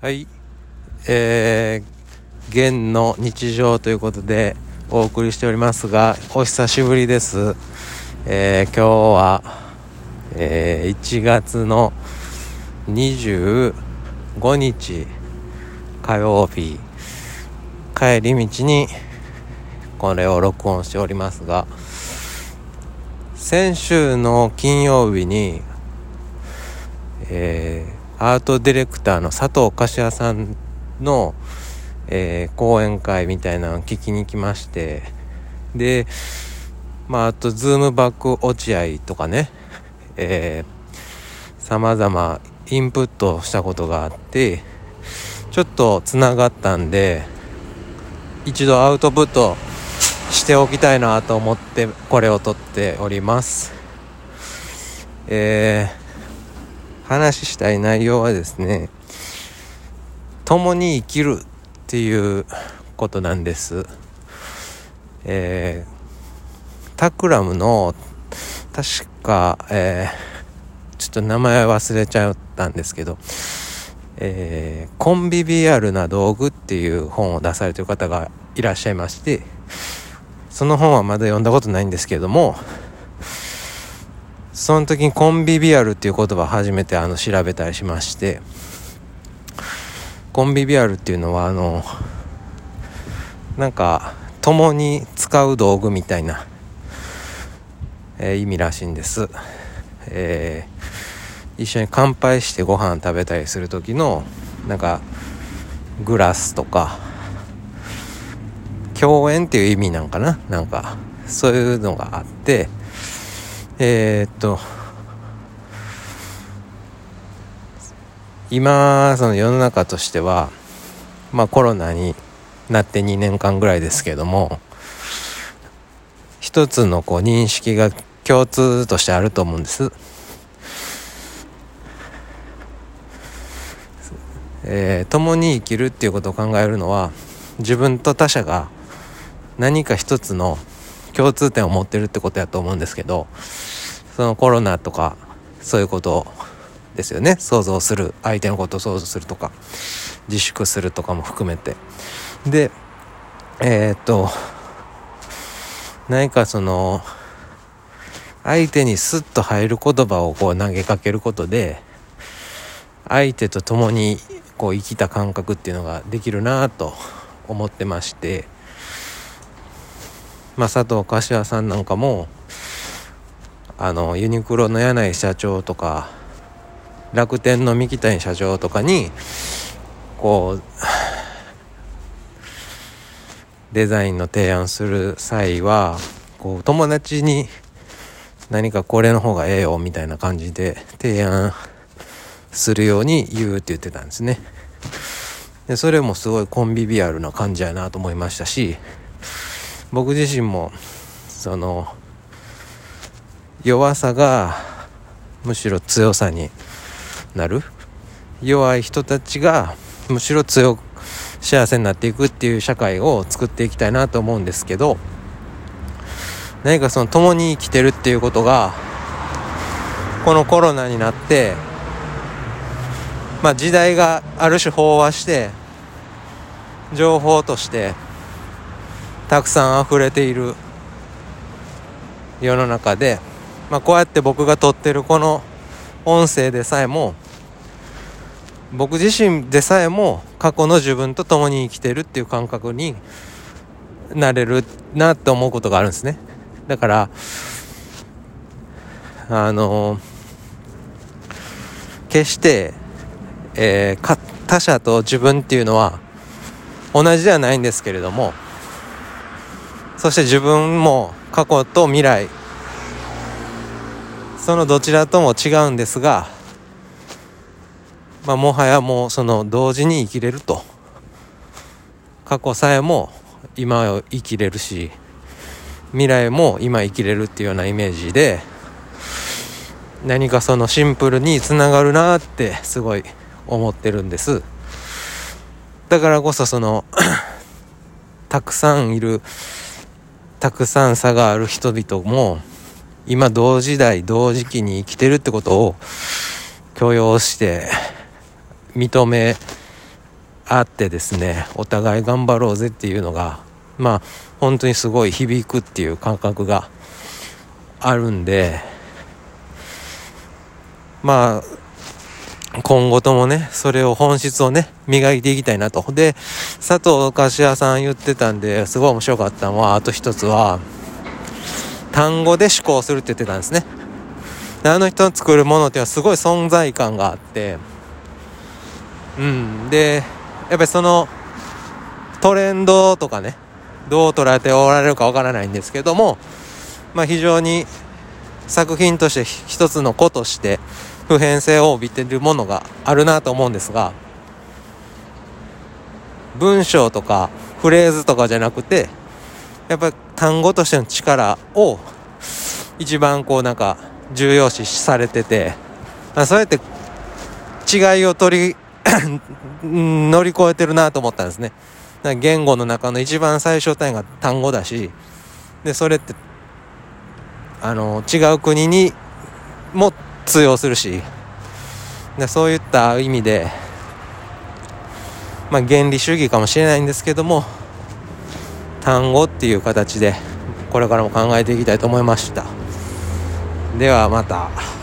はい。えー、現の日常ということでお送りしておりますが、お久しぶりです。えー、今日は、えー、1月の25日火曜日、帰り道にこれを録音しておりますが、先週の金曜日に、えーアートディレクターの佐藤柏さんの、えー講演会みたいなのを聞きに来ましてでまああとズームバック落合とかねえさまざまインプットしたことがあってちょっとつながったんで一度アウトプットしておきたいなと思ってこれを撮っております。えー話したい内容はですね共に生きるっていうことなんです。えー、タクラムの確か、えー、ちょっと名前忘れちゃったんですけどえー、コンビビアルな道具っていう本を出されてる方がいらっしゃいましてその本はまだ読んだことないんですけれどもその時にコンビビアルっていう言葉初めてあの調べたりしましてコンビビアルっていうのはあのなんか共に使う道具みたいな、えー意味らしいんです、えー一緒に乾杯してご飯食べたりする時のなんかグラスとか共演っていう意味なんかな？なんかそういうのがあってえー、っと今その世の中としてはまあコロナになって2年間ぐらいですけども一つのこう認識が共通としてあると思うんです。えー共に生きるっていうことを考えるのは自分と他者が何か一つの共通点を持ってるってことやと思うんですけどそのコロナとかそういうことですよね。想像する相手のことを想像するとか自粛するとかも含めて。でえーっと何かその相手にスッと入る言葉をこう投げかけることで相手と共にこう生きた感覚っていうのができるなと思ってましてまあ、佐藤柏さんなんかもあのユニクロの柳井社長とか楽天の三木谷社長とかにこうデザインの提案する際はこう友達に何かこれの方がええよみたいな感じで提案するように言うって言ってたんですね。でそれもすごいコンビビアルな感じやなと思いましたし僕自身もその弱さがむしろ強さになる。弱い人たちがむしろ強く幸せになっていくっていう社会を作っていきたいなと思うんですけど何かその共に生きてるっていうことがこのコロナになってまあ時代がある種飽和して情報としてたくさん溢れている世の中で、まあ、こうやって僕が撮ってるこの音声でさえも僕自身でさえも過去の自分と共に生きてるっていう感覚になれるなって思うことがあるんですね。だからあの決して、えー他者と自分っていうのは同じではないんですけれどもそして自分も過去と未来そのどちらとも違うんですが、まあ、もはやもうその同時に生きれると。過去さえも今を生きれるし未来も今生きれるっていうようなイメージで何かそのシンプルにつながるなってすごい思ってるんです。だからこそその たくさんいるたくさん差がある人々も今同時代同時期に生きてるってことを許容して認めあってですねお互い頑張ろうぜっていうのがまあ本当にすごい響くっていう感覚があるんでまあ今後ともねそれを本質をね磨いていきたいなと。で佐藤柏さん言ってたんですごい面白かったのはあと一つは単語で思考するって言ってたんですね。あの人の作るものっていうのはすごい存在感があって。うん。でやっぱりそのトレンドとかねどう捉えておられるかわからないんですけどもまあ非常に作品として一つの子として普遍性を帯びているものがあるなと思うんですが文章とかフレーズとかじゃなくてやっぱり単語としての力を一番こうなんか重要視されててそうやって違いを取り 乗り越えてるなと思ったんですね。言語の中の一番最小単位が単語だしでそれってあの違う国にも通用するしでそういった意味でまあ原理主義かもしれないんですけども単語っていう形でこれからも考えていきたいと思いましたではまた。